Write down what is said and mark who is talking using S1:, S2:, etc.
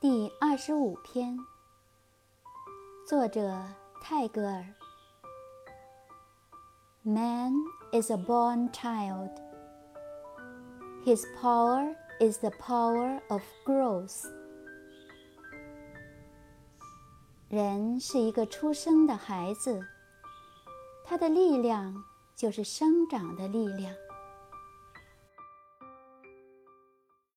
S1: 第二十五篇作者泰戈尔 man is a born child his power is the power of growth 人是一个出生的孩子他的力量就是生长的力量